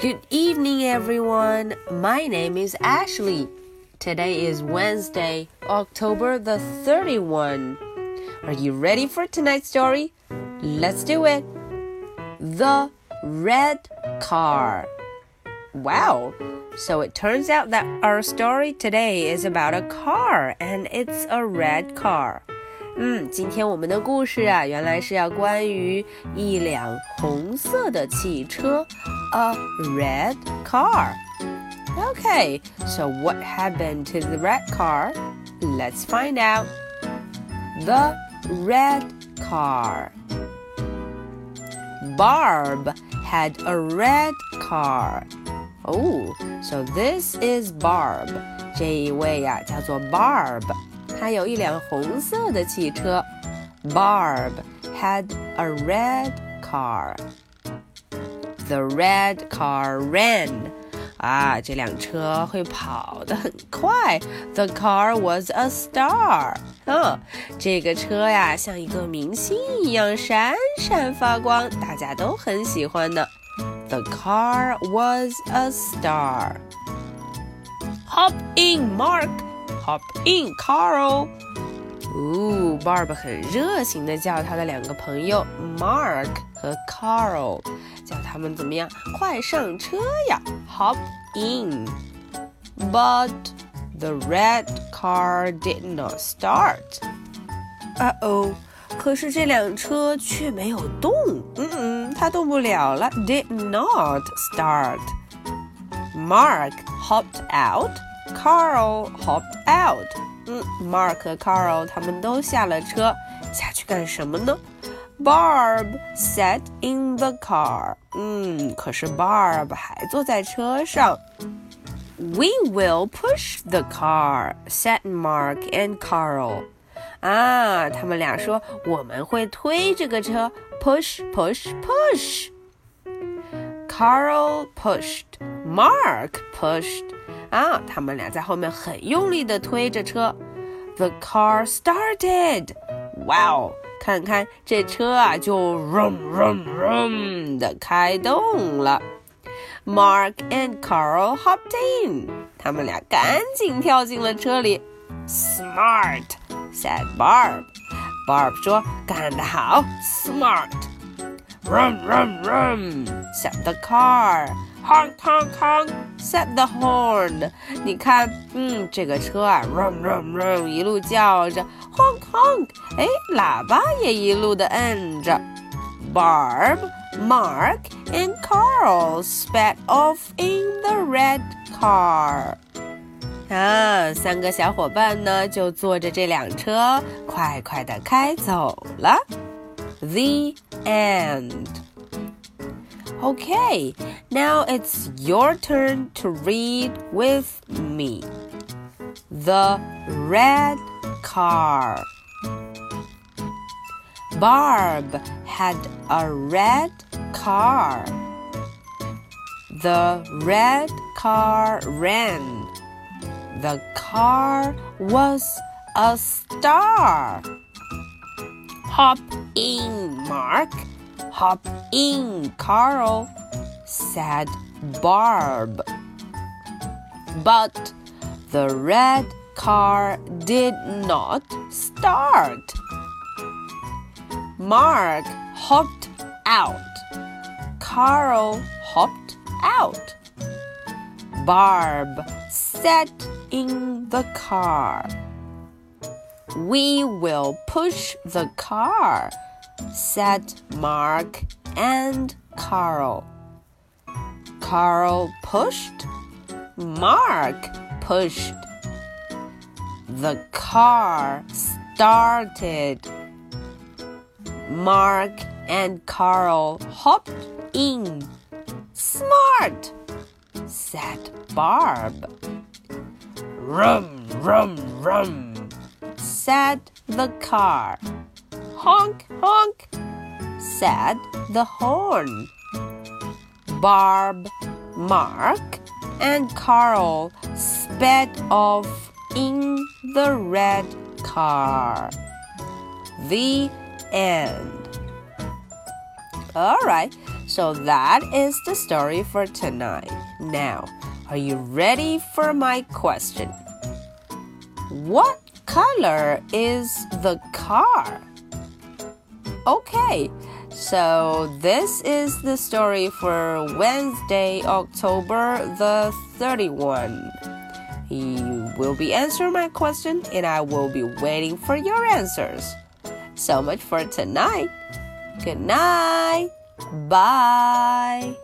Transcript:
Good evening, everyone. My name is Ashley. Today is Wednesday, October the 31. Are you ready for tonight's story? Let's do it. The Red Car. Wow. So it turns out that our story today is about a car and it's a red car. 嗯，今天我们的故事啊，原来是要关于一辆红色的汽车，a red car。Okay, so what happened to the red car? Let's find out. The red car. Barb had a red car. Oh, so this is Barb. 这一位呀、啊、叫做 Barb。 他有一辆红色的汽车。Barb had a red car. The red car ran. 啊，这辆车会跑得很快。The car was a star. 嗯，这个车呀，像一个明星一样闪闪发光，大家都很喜欢的。The car was a star. Hop in, Mark. Hop in, Carl. 哦，Barb 很热情的叫他的两个朋友 Mark 和 Carl，叫他们怎么样？快上车呀！Hop in. But the red car did not start. 啊哦，可是这辆车却没有动。嗯嗯，它动不了了。Did not start. Mark hopped out. Carl hopped out. 嗯，Mark 和 Carl 他们都下了车，下去干什么呢？Barb sat in the car. 嗯，可是 Barb 还坐在车上。We will push the car, said Mark and Carl. 啊，他们俩说我们会推这个车，push, push, push. Carl pushed, Mark pushed. 啊，他们俩在后面很用力地推着车。The car started. Wow！看看这车啊，就 rum rum rum 的开动了。Mark and Carl hopped in. 他们俩赶紧跳进了车里。Smart, said Barb. Barb 说：“干得好，smart。” Rum rum rum, said the car. Honk honk honk, said the horn. 你看，嗯，这个车啊，rum rum rum，一路叫着，honk honk，哎，喇叭也一路的摁着。Barb, Mark, and Carl sped off in the red car. 啊，三个小伙伴呢，就坐着这辆车，快快的开走了。The end. Okay, now it's your turn to read with me. The red car. Barb had a red car. The red car ran. The car was a star. Hop in, Mark. Hop in, Carl, said Barb. But the red car did not start. Mark hopped out. Carl hopped out. Barb sat in the car. We will push the car, said Mark and Carl. Carl pushed. Mark pushed. The car started. Mark and Carl hopped in. Smart, said Barb. Rum, rum, rum, said the car. Honk, honk, said the horn. Barb, Mark, and Carl sped off in the red car. The end. Alright, So that is the story for tonight. Now, are you ready for my question? What color is the car? Okay, so this is the story for Wednesday, October the 31. You will be answering my question and I will be waiting for your answers. So much for tonight. Good night. Bye.